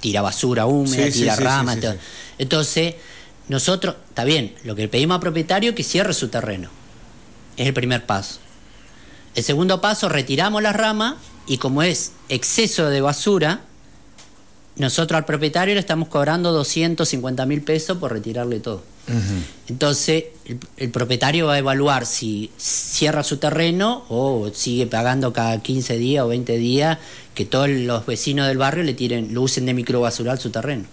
Tira basura húmeda, Sí, tira sí, ramas. sí, todo. Entonces, nosotros, está bien, lo que le pedimos al propietario es que cierre su terreno. Es el primer paso. El segundo paso, retiramos las ramas y como es exceso de basura, nosotros al propietario le estamos cobrando 250 mil pesos por retirarle todo. Entonces, el, el propietario va a evaluar si cierra su terreno o sigue pagando cada 15 días o 20 días que todos los vecinos del barrio le tiren, lo usen de microbasural su terreno.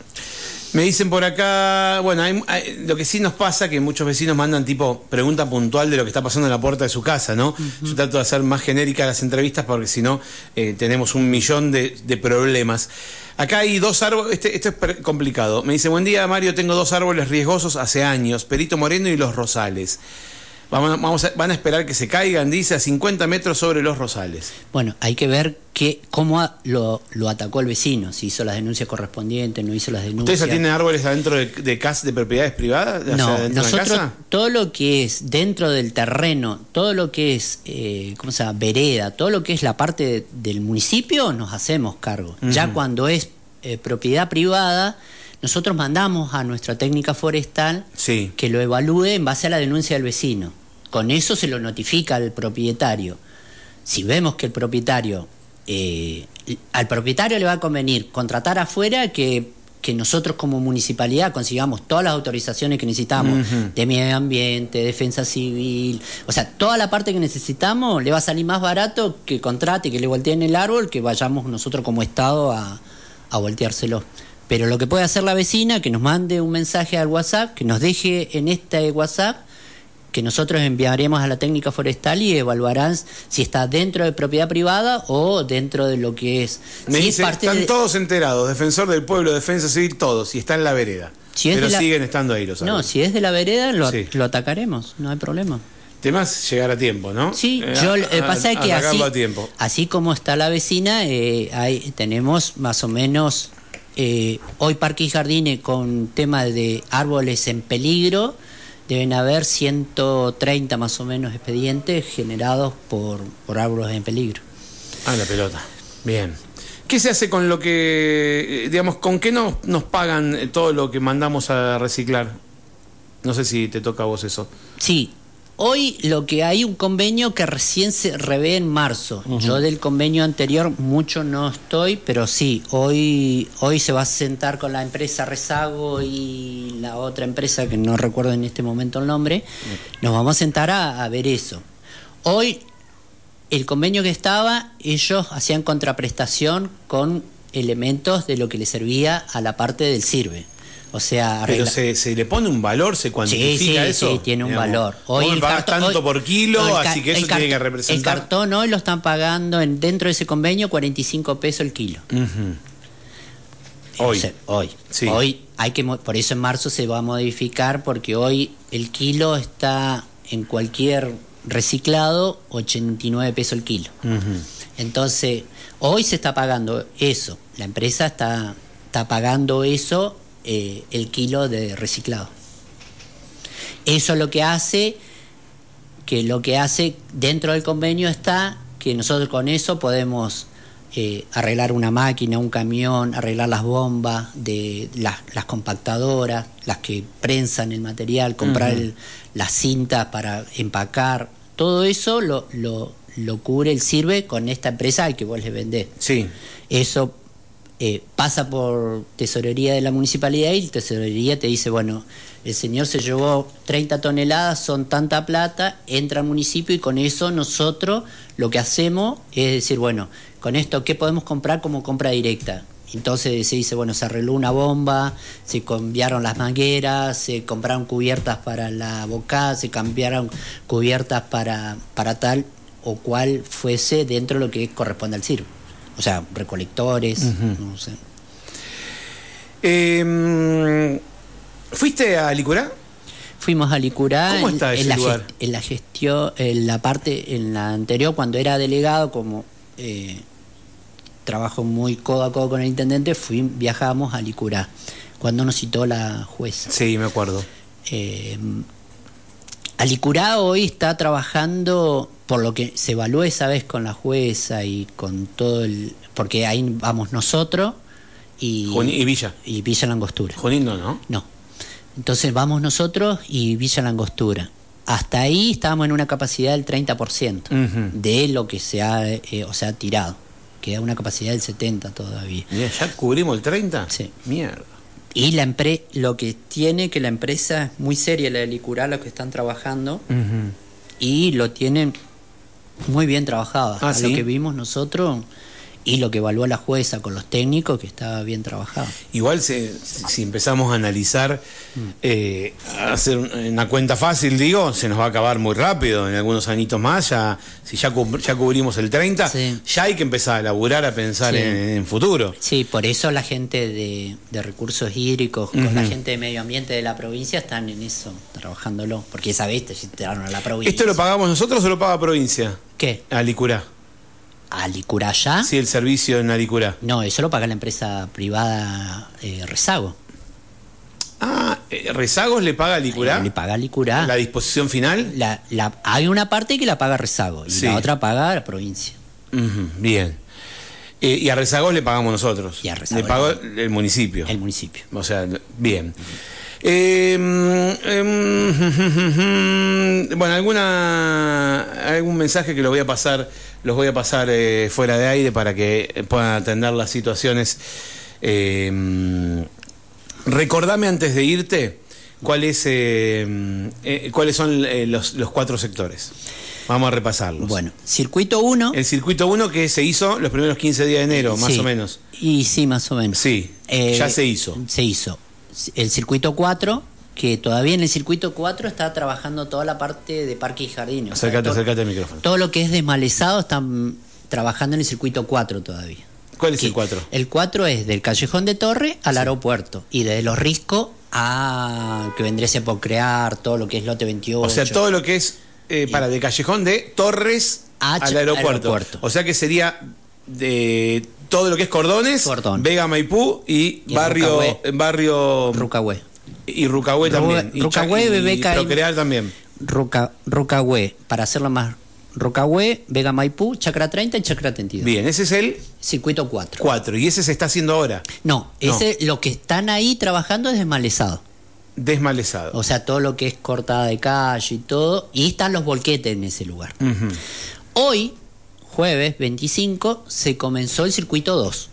Me dicen por acá, bueno, hay- hay- lo que sí nos pasa que muchos vecinos mandan tipo pregunta puntual de lo que está pasando en la puerta de su casa, ¿no? Yo trato de hacer más genéricas las entrevistas porque si no eh, tenemos un millón de, de problemas. Acá hay dos árboles, este, esto es complicado. Me dice, buen día Mario, tengo dos árboles riesgosos hace años, Perito Moreno y Los Rosales. Vamos, a, van a esperar que se caigan, dice, a 50 metros sobre los rosales. Bueno, hay que ver que, cómo lo, lo, atacó el vecino, si hizo las denuncias correspondientes, no hizo las denuncias. ¿Ustedes tienen árboles adentro de, de, de propiedades privadas? No, nosotros todo lo que es dentro del terreno, todo lo que es, eh, ¿cómo se llama? Vereda, todo lo que es la parte del municipio, nos hacemos cargo. Ya cuando es eh, propiedad privada, nosotros mandamos a nuestra técnica forestal que lo evalúe en base a la denuncia del vecino. Con eso se lo notifica al propietario. Si vemos que el propietario, eh, al propietario le va a convenir contratar afuera que, que nosotros como municipalidad consigamos todas las autorizaciones que necesitamos de medio ambiente, defensa civil, o sea, toda la parte que necesitamos le va a salir más barato que contrate, que le volteen el árbol, que vayamos nosotros como Estado a, a volteárselo. Pero lo que puede hacer la vecina, que nos mande un mensaje al WhatsApp, que nos deje en este WhatsApp, que nosotros enviaremos a la técnica forestal y evaluarán si está dentro de propiedad privada o dentro de lo que es. Me dice, están todos enterados, defensor del pueblo, defensa civil, todos, y está en la vereda. pero siguen estando ahí los No, si es de la vereda, lo, lo atacaremos, no hay problema. Temas llegar a tiempo, ¿no? Sí, eh, yo eh, pasa que así, así como está la vecina, eh, hay, tenemos más o menos eh, hoy Parque y Jardines con tema de árboles en peligro, deben haber 130 más o menos expedientes generados por, por árboles en peligro. Ah, la pelota. Bien. ¿Qué se hace con lo que, eh, digamos, con qué nos, nos pagan todo lo que mandamos a reciclar? No sé si te toca a vos eso. Sí, Hoy lo que hay un convenio que recién se revé en marzo. Yo del convenio anterior mucho no estoy, pero sí, hoy, hoy se va a sentar con la empresa Rezago y la otra empresa que no recuerdo en este momento el nombre. Nos vamos a sentar a, a ver eso. Hoy el convenio que estaba, ellos hacían contraprestación con elementos de lo que le servía a la parte del sirve. O sea, Pero se, le pone un valor, se cuantifica sí, eso. Sí, tiene un valor. Hoy el cartón, tanto por kilo, así que eso tiene que representar. El cartón hoy lo están pagando en, dentro de ese convenio 45 pesos el kilo. Hoy. hoy. Hoy hay que por eso en marzo se va a modificar porque hoy el kilo está en cualquier reciclado 89 pesos el kilo. Entonces, hoy se está pagando eso. La empresa está, está pagando eso eh, el kilo de reciclado. Eso lo que hace, que lo que hace dentro del convenio está que nosotros con eso podemos eh, arreglar una máquina, un camión, arreglar las bombas de las, compactadoras, las que prensan el material, comprar las cintas para empacar, todo eso lo, lo, lo cubre el sirve con esta empresa al que vos le vendés. Sí. Eso eh, pasa por tesorería de la municipalidad y tesorería te dice, bueno, el señor se llevó 30 toneladas, son tanta plata, entra al municipio y con eso nosotros lo que hacemos es decir, bueno, con esto, ¿qué podemos comprar como compra directa? Entonces se dice, bueno, se arregló una bomba, se cambiaron las mangueras, se compraron cubiertas para la boca, se cambiaron cubiertas para, para tal o cual fuese dentro de lo que corresponde al circo o sea, recolectores, no sé. Em, ¿Fuiste a Licurá? Fuimos a Licurá. ¿Cómo está ese en, la lugar? en la gestión, en la parte, en la anterior, cuando era delegado, como eh, trabajo muy codo a codo con el intendente, fui, viajamos a Licurá, cuando nos citó la jueza. Sí, me acuerdo. Eh, Alicurá hoy está trabajando por lo que se evaluó esa vez con la jueza y con todo el... porque ahí vamos nosotros y... y Villa. Y Villa Langostura. Junín no, ¿no? No. Entonces vamos nosotros y Villa Langostura. Hasta ahí estábamos en una capacidad del 30% de lo que se ha, eh, o sea, tirado. Queda una capacidad del 70% todavía. ¿Ya cubrimos el 30%? Sí. Mierda. Y la empre lo que tiene que la empresa es muy seria, la de Licurá, lo que están trabajando, y lo tienen muy bien trabajado. Ah, lo que vimos nosotros, y lo que evaluó la jueza con los técnicos que estaba bien trabajado. Igual si, si empezamos a analizar, eh, a hacer una cuenta fácil, digo, se nos va a acabar muy rápido, en algunos añitos más, ya, si ya, cub- ya cubrimos el 30, Sí. ya hay que empezar a laburar, a pensar Sí. en, en futuro. Sí, por eso la gente de, de recursos hídricos, con la gente de medio ambiente de la provincia están en eso, trabajándolo. Porque esa vez te a la provincia. ¿Esto lo pagamos nosotros o lo paga provincia? ¿Qué? ¿A Licuraya? Sí, el servicio en Alicurá. No, eso lo paga la empresa privada eh, Rezago. Ah, eh, ¿Rezagos le paga Alicurá? Le paga Licurá. ¿La disposición final? La- la- hay una parte que la paga Rezago y Sí. la otra paga la provincia. Bien. Eh, y a Rezagos le pagamos nosotros. Y a Rezagos le pagó el municipio. El municipio. O sea, bien. Eh, em, (laughs) bueno, alguna algún mensaje que lo voy a pasar, los voy a pasar eh, fuera de aire para que puedan atender las situaciones. Eh, recordame antes de irte cuál es, eh, eh, cuáles son eh, los, los cuatro sectores. Vamos a repasarlos. Bueno, circuito 1. El circuito 1 que se hizo los primeros 15 días de enero, más o menos. Y sí, más o menos. Sí, Eh, ya se hizo. Se hizo. El circuito 4, que todavía en el circuito 4 está trabajando toda la parte de parque y. O sea, Acércate, acércate al micrófono. Todo lo que es desmalezado están trabajando en el circuito 4 todavía. ¿Cuál es Que el 4? El 4 es del Callejón de Torre al aeropuerto y desde Los Riscos a que vendría a por crear todo lo que es lote 28. O sea, todo lo que es eh, para de Callejón de Torres al aeropuerto. aeropuerto. O sea que sería de todo lo que es Cordones, Cordón. Vega Maipú y, Y barrio barrio y Rucahué también. Y Rucahué, Cha- y Bebeca y- Procrear también. Ruca, Rucahué, para hacerlo más. Rucahué, Vega Maipú, Chacra 30 y Chacra 32. Bien, ese es el Circuito 4. 4 y ese se está haciendo ahora, No, ese lo que están ahí trabajando es desmalezado. desmalezado. O sea, todo lo que es cortada de calle y todo. Y están los volquetes en ese lugar. Hoy, jueves 25, se comenzó el circuito 2.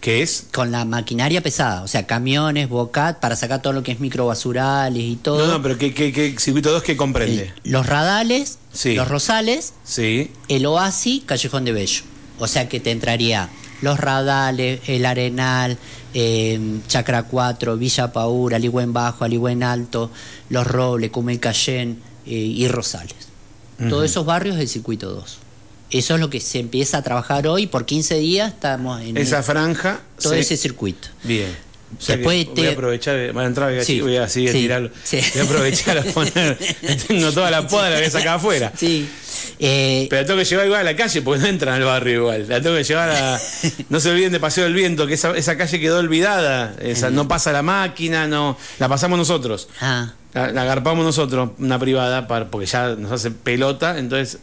¿Qué es? Con la maquinaria pesada. O sea, camiones, bocat, para sacar todo lo que es microbasurales y todo. No, no, pero ¿qué, qué, qué circuito 2 que comprende? Los radales, Sí. los rosales Sí. el Oasis Callejón de Bello. O sea que te entraría los radales, el Arenal, eh, Chacra 4, Villa Paura, Aligüen Bajo, Aligüen Alto, Los Robles, Cumel Cayén eh, y Rosales. Todos esos barrios del circuito 2. Eso es lo que se empieza a trabajar hoy. Por 15 días estamos en Esa el- franja. todo se- ese circuito. Bien. O sea que Después voy a aprovechar, voy a entrar, voy a, Sí, voy a, sí, a sí, tirarlo. sí. Voy a aprovechar a poner. (laughs) Tengo toda la poda, la voy a sacar afuera. Sí. Eh, Pero la tengo que llevar igual a la calle porque no entran al barrio igual. La tengo que llevar a. (laughs) No se olviden de Paseo del Viento, que esa, esa calle quedó olvidada. Esa, no pasa la máquina, no. La pasamos nosotros. ah, La, la agarpamos nosotros, una privada, para, porque ya nos hace pelota. Entonces,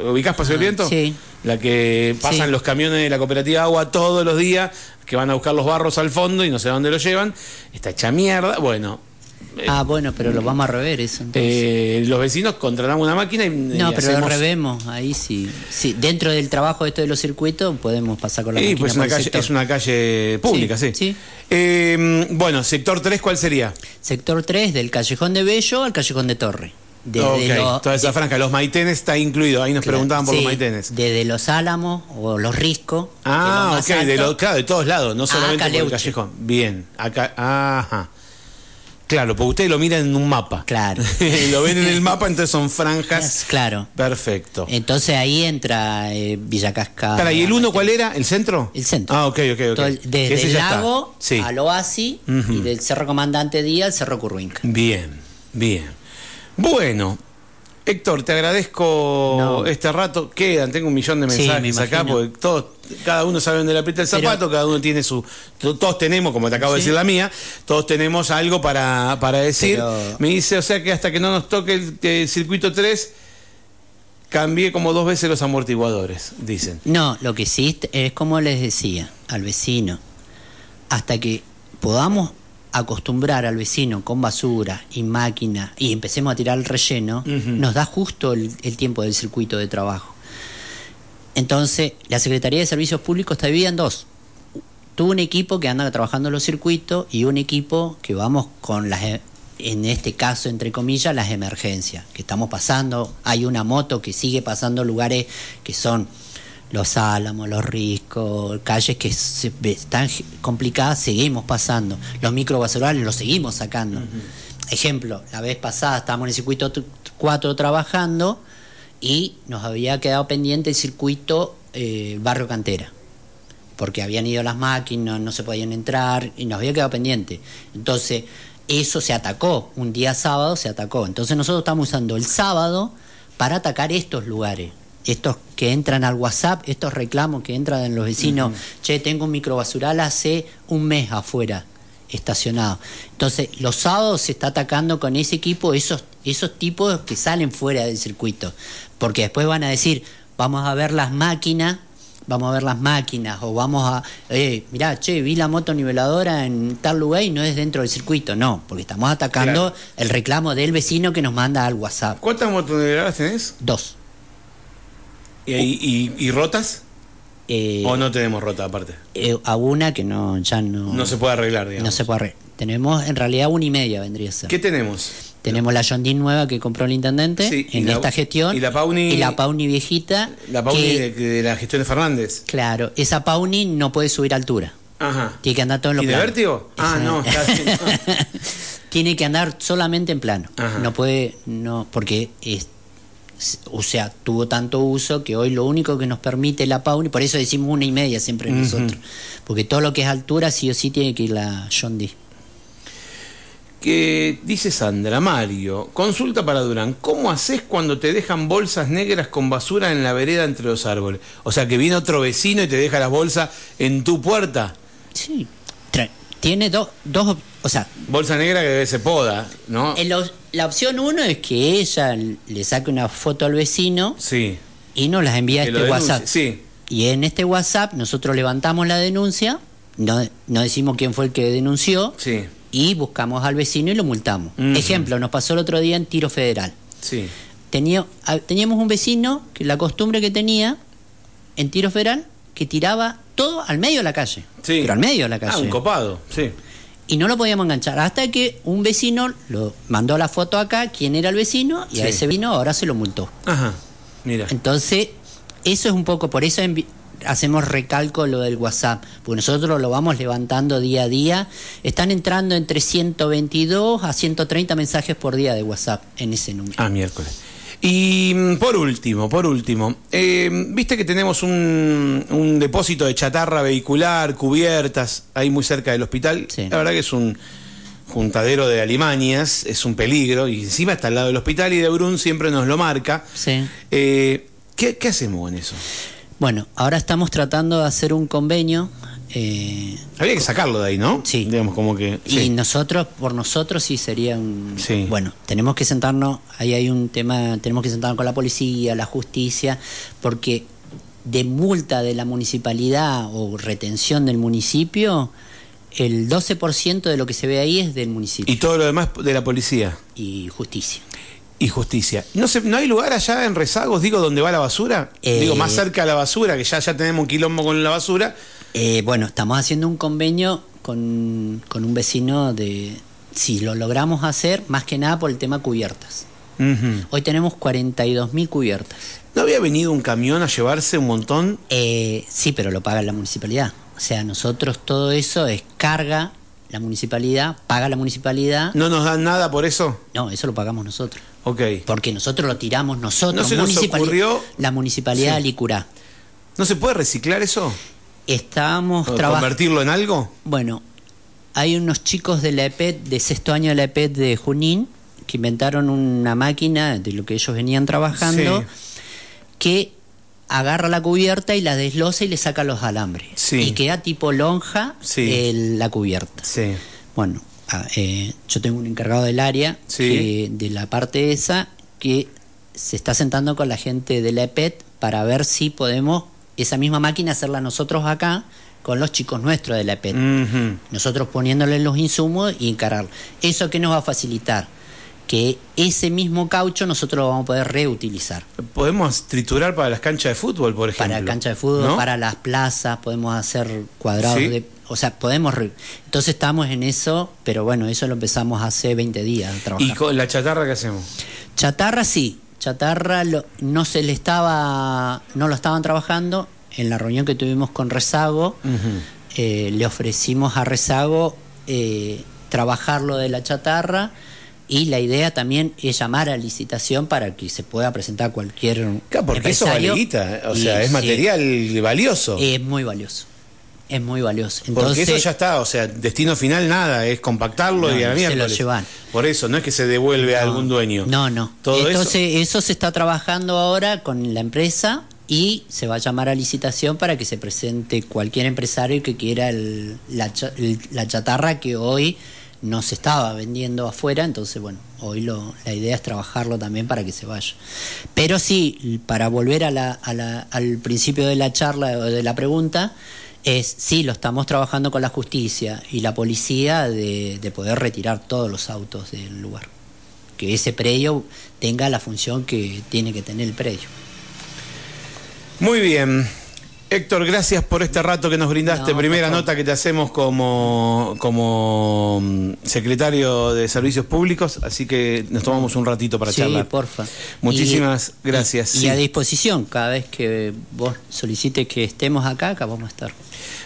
¿ubicás Paseo del Ah, Viento? sí. La que pasan Sí. los camiones de la cooperativa Agua todos los días, que van a buscar los barros al fondo y no sé a dónde los llevan. Está hecha mierda. Bueno, ah, bueno, pero lo vamos a rever eso. entonces. eh, los vecinos contratamos una máquina y. No, y pero lo revemos, ahí sí. sí. Dentro del trabajo esto de los circuitos podemos pasar con la Sí, máquina pues por una calle, es una calle pública, sí. Sí, sí. Eh, bueno, sector 3, ¿cuál sería? Sector 3, del Callejón de Bello al Callejón de Torre. Desde Ok, lo- toda esa de- franja. Los maitenes está incluido. Ahí nos claro, preguntaban por sí, los maitenes. Desde los Álamos o los Riscos. Ah, ok, de, lo- claro, de todos lados, no solamente por el callejón. Bien, acá, ajá. Claro, porque ustedes lo miran en un mapa. Claro. (laughs) lo ven en el mapa, entonces son franjas. (laughs) Claro. Perfecto. Entonces ahí entra eh, Villa Cascada. Espera, ¿y el 1 cuál era? ¿El centro? El centro. Ah, ok, ok, ok. Desde Ese el lago Sí. al Oasis y del Cerro Comandante Díaz al Cerro Curruinca. Bien, bien. Bueno, Héctor, te agradezco No. este rato. Quedan, tengo un millón de Sí, mensajes me acá, porque todos, cada uno sabe dónde le aprieta el Pero- zapato, cada uno tiene su. to- Todos tenemos, como te acabo de decir la mía, todos tenemos algo para, para decir. Pero- Me dice, o sea que hasta que no nos toque el, el circuito 3, cambié como dos veces los amortiguadores, dicen. No, lo que sí es como les decía al vecino, hasta que podamos acostumbrar al vecino con basura y máquina y empecemos a tirar el relleno, nos da justo el, el tiempo del circuito de trabajo. Entonces, la Secretaría de Servicios Públicos está dividida en dos. Tuvo un equipo que anda trabajando en los circuitos y un equipo que vamos con las, e- en este caso, entre comillas, las emergencias que estamos pasando. Hay una moto que sigue pasando lugares que son Los Álamos, Los Riscos, calles que se, están complicadas, seguimos pasando. Los microbasurales los seguimos sacando. Ejemplo, la vez pasada estábamos en el circuito 4 trabajando y nos había quedado pendiente el circuito eh, Barrio Cantera porque habían ido las máquinas, no se podían entrar y nos había quedado pendiente. Entonces, eso se atacó, un día sábado se atacó. Entonces nosotros estamos usando el sábado para atacar estos lugares, estos que entran al WhatsApp, estos reclamos que entran en los vecinos, che, tengo un microbasural hace un mes afuera estacionado. Entonces, los sábados se está atacando con ese equipo esos, esos tipos que salen fuera del circuito, porque después van a decir, vamos a ver las máquinas vamos a ver las máquinas o vamos a, eh, mirá, che, vi la moto niveladora en tal lugar y no es dentro del circuito, no, porque estamos atacando el reclamo del vecino que nos manda al WhatsApp. ¿Cuántas motoniveladoras tenés? Dos. ¿Y, rotas? Eh, ¿O no tenemos rota aparte? Eh, a una que no, ya no... No se puede arreglar, digamos. No se puede arreglar. Tenemos, en realidad, una y media vendría a ser. ¿Qué tenemos? Tenemos la John nueva que compró el intendente en esta gestión. Y la Pauni. Y la Pauni viejita. La Pauni de, la gestión de Fernández. Claro, esa Pauni no puede subir altura. Ajá. Tiene que andar todo en lo ¿Y de vértigo? (laughs) Ah, no, está (laughs) Tiene que andar solamente en plano. No puede, no, porque es, o sea, tuvo tanto uso que hoy lo único que nos permite la Pauni, por eso decimos una y media siempre nosotros, porque todo lo que es altura sí o sí tiene que ir la John que dice Sandra, Mario, consulta para Durán, ¿cómo haces cuando te dejan bolsas negras con basura en la vereda entre los árboles? O sea, que viene otro vecino y te deja las bolsas en tu puerta. Sí, tiene dos, dos, o sea... Bolsa negra que debe ser poda, ¿no? La opción uno es que ella le saque una foto al vecino sí. y nos las envía a este WhatsApp. Sí. Y en este WhatsApp nosotros levantamos la denuncia, no, no decimos quién fue el que denunció. Sí y buscamos al vecino y lo multamos. Ejemplo, nos pasó el otro día en Tiro Federal. Sí. Tenía, teníamos un vecino que la costumbre que tenía en Tiro Federal que tiraba todo al medio de la calle. Sí. Pero al medio de la calle. Ah, un copado, sí. Y no lo podíamos enganchar hasta que un vecino lo mandó la foto acá, quién era el vecino, y a ese vino ahora se lo multó. Ajá, mira. Entonces, eso es un poco, por eso hacemos recalco lo del WhatsApp, porque nosotros lo vamos levantando día a día. Están entrando entre 122 a 130 mensajes por día de WhatsApp en ese número. Ah, miércoles. Y mm, por último, por último, eh, viste que tenemos un, un, depósito de chatarra vehicular, cubiertas, ahí muy cerca del hospital. La verdad que es un juntadero de alimañas, es un peligro, y encima está al lado del hospital y de Brun siempre nos lo marca. Sí. Eh, ¿qué, ¿Qué hacemos con eso? Bueno, ahora estamos tratando de hacer un convenio. Eh, Habría que sacarlo de ahí, ¿no? Sí. Digamos como que. Y nosotros, por nosotros sí sería un. Sí. Bueno, tenemos que sentarnos, ahí hay un tema, tenemos que sentarnos con la policía, la justicia, porque de multa de la municipalidad o retención del municipio, el 12% de lo que se ve ahí es del municipio. ¿Y todo lo demás de la policía? Y justicia y justicia. ¿No, se, ¿No hay lugar allá en Rezagos, digo, donde va la basura? digo, más eh, cerca de la basura, que ya, ya tenemos un quilombo con la basura. Eh, bueno, estamos haciendo un convenio con, con, un vecino de... Si lo logramos hacer, más que nada por el tema cubiertas. Hoy tenemos 42.000 cubiertas. ¿No había venido un camión a llevarse un montón? Eh, sí, pero lo paga la municipalidad. O sea, nosotros todo eso es carga, la municipalidad, paga la municipalidad. ¿No nos dan nada por eso? No, eso lo pagamos nosotros. Ok. Porque nosotros lo tiramos nosotros. ¿No se nos ocurrió? La municipalidad de Licurá. ¿No se puede reciclar eso? Estábamos trabajando. ¿Convertirlo en algo? Bueno, hay unos chicos de la EPET, de sexto año de la EPET de Junín, que inventaron una máquina de lo que ellos venían trabajando, que agarra la cubierta y la desloza y le saca los alambres. Y queda tipo lonja la cubierta. Sí. Bueno, Eh, yo tengo un encargado del área de la parte esa que se está sentando con la gente de la EPET para ver si podemos esa misma máquina hacerla nosotros acá con los chicos nuestros de la EPET. Nosotros poniéndole los insumos y encargarlo. ¿Eso qué nos va a facilitar? Que ese mismo caucho nosotros lo vamos a poder reutilizar. Podemos triturar para las canchas de fútbol, por ejemplo. Para la cancha de fútbol, para las plazas, podemos hacer cuadrados de o sea, podemos... Entonces estamos en eso, pero bueno, eso lo empezamos hace 20 días a ¿Y con la chatarra qué hacemos? Chatarra sí, chatarra no se le estaba, no lo estaban trabajando, en la reunión que tuvimos con Rezago, eh, le ofrecimos a Rezago eh, trabajar lo de la chatarra y la idea también es llamar a licitación para que se pueda presentar cualquier Claro, porque eso vale guita, o Y sea, es sí, material valioso. Es muy valioso. Es muy valioso. Porque Entonces, eso ya está, o sea, destino final nada, es compactarlo No, y a la no, se lo miércoles. llevan. Por eso, no es que se devuelve a algún dueño. No, no. Todo Entonces, eso? se está trabajando ahora con la empresa y se va a llamar a licitación para que se presente cualquier empresario que quiera el- la, el- la chatarra que hoy no se estaba vendiendo afuera. Entonces, bueno, hoy lo, la idea es trabajarlo también para que se vaya. Pero sí, para volver a la- a la- al principio de la charla o de la pregunta, es sí, lo estamos trabajando con la justicia y la policía de, de poder retirar todos los autos del lugar. Que ese predio tenga la función que tiene que tener el predio. Muy bien. Héctor, gracias por este rato que nos brindaste. No, Primera nota que te hacemos como, como mm, secretario de Servicios Públicos, así que nos tomamos un ratito para sí, charlar. porfa. Muchísimas Y- gracias. Y, sí. a disposición, cada vez que vos solicites que estemos acá, acá vamos a estar.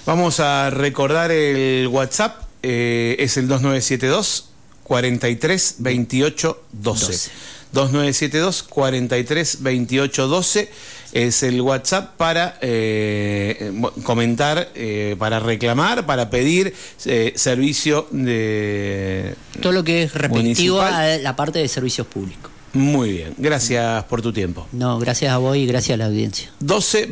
Vamos a recordar el WhatsApp, eh, es el 2972 43 28 12. 12. 2972 43 28 12 es el WhatsApp para eh, mo- comentar, eh, para reclamar, para pedir eh, servicio de... Todo lo que es respectivo Municipal. a la parte de servicios públicos. Muy bien, gracias por tu tiempo. No, gracias a vos y gracias a la audiencia. 12